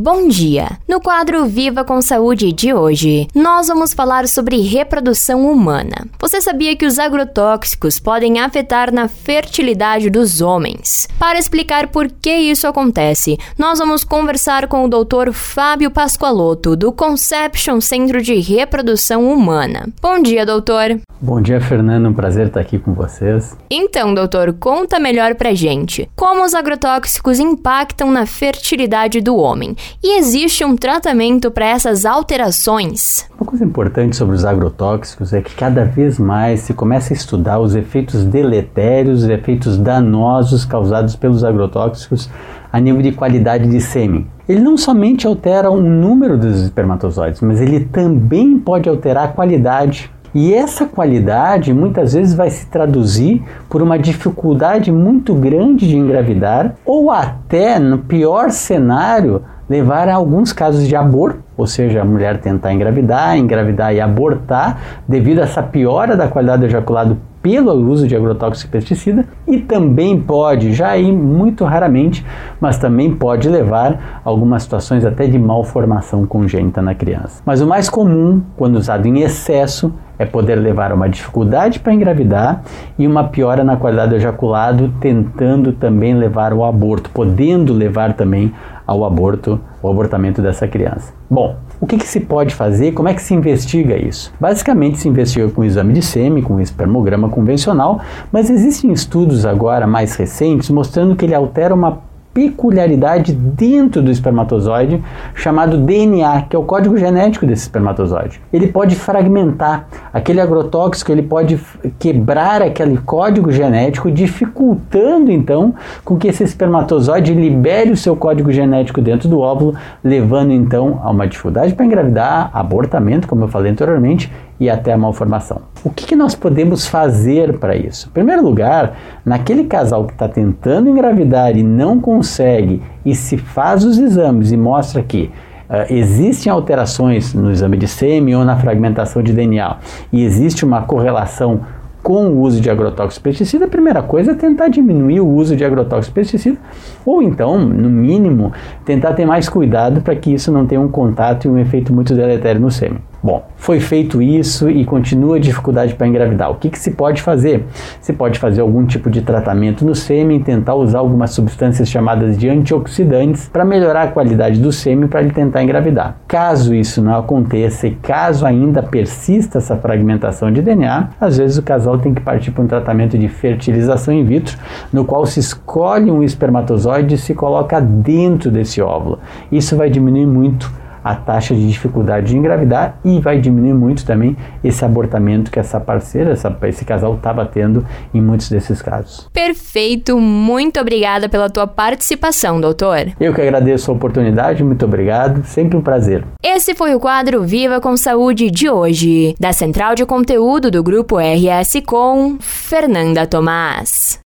Bom dia! No quadro Viva com Saúde de hoje, nós vamos falar sobre reprodução humana. Você sabia que os agrotóxicos podem afetar na fertilidade dos homens? Para explicar por que isso acontece, nós vamos conversar com o Dr. Fábio Pascoaloto, do Conception Centro de Reprodução Humana. Bom dia, doutor! Bom dia, Fernando. Um prazer estar aqui com vocês. Então, doutor, conta melhor pra gente. Como os agrotóxicos impactam na fertilidade do homem? E existe um tratamento para essas alterações? Uma coisa importante sobre os agrotóxicos é que cada vez mais se começa a estudar os efeitos deletérios, os efeitos danosos causados pelos agrotóxicos a nível de qualidade de sêmen. Ele não somente altera o número dos espermatozoides, mas ele também pode alterar a qualidade e essa qualidade muitas vezes vai se traduzir por uma dificuldade muito grande de engravidar, ou até, no pior cenário, levar a alguns casos de aborto, ou seja, a mulher tentar engravidar, engravidar e abortar devido a essa piora da qualidade do ejaculado pelo uso de agrotóxico e pesticida e também pode, já aí muito raramente, mas também pode levar a algumas situações até de malformação congênita na criança. Mas o mais comum, quando usado em excesso, é poder levar a uma dificuldade para engravidar e uma piora na qualidade do ejaculado, tentando também levar ao aborto, podendo levar também ao aborto, o abortamento dessa criança. Bom, o que, que, se pode fazer? Como é que se investiga isso? Basicamente se investiga com exame de sêmen, com espermograma convencional, mas existem estudos agora mais recentes mostrando que ele altera uma peculiaridade dentro do espermatozoide chamado DNA, que é o código genético desse espermatozoide. Ele pode fragmentar aquele agrotóxico, ele pode quebrar aquele código genético, dificultando então com que esse espermatozoide libere o seu código genético dentro do óvulo, levando então a uma dificuldade para engravidar, abortamento, como eu falei anteriormente, e até a malformação. O que, que nós podemos fazer para isso? Em primeiro lugar, naquele casal que está tentando engravidar e não consegue, e se faz os exames e mostra que Uh, existem alterações no exame de sêmen ou na fragmentação de DNA e existe uma correlação com o uso de agrotóxico pesticida, a primeira coisa é tentar diminuir o uso de agrotóxico pesticida, ou então, no mínimo, tentar ter mais cuidado para que isso não tenha um contato e um efeito muito deletério no sêmen. Bom, foi feito isso e continua a dificuldade para engravidar. O que, que se pode fazer? Se pode fazer algum tipo de tratamento no sêmen, tentar usar algumas substâncias chamadas de antioxidantes para melhorar a qualidade do sêmen para ele tentar engravidar. Caso isso não aconteça e caso ainda persista essa fragmentação de DNA, às vezes o casal tem que partir para um tratamento de fertilização in vitro, no qual se escolhe um espermatozoide e se coloca dentro desse óvulo. Isso vai diminuir muito a taxa de dificuldade de engravidar e vai diminuir muito também esse abortamento que essa parceira, essa, esse casal estava tendo em muitos desses casos. Perfeito, muito obrigada pela tua participação, doutor. Eu que agradeço a oportunidade, muito obrigado, sempre um prazer. Esse foi o quadro Viva com Saúde de hoje, da Central de Conteúdo do Grupo RS com Fernanda Tomás.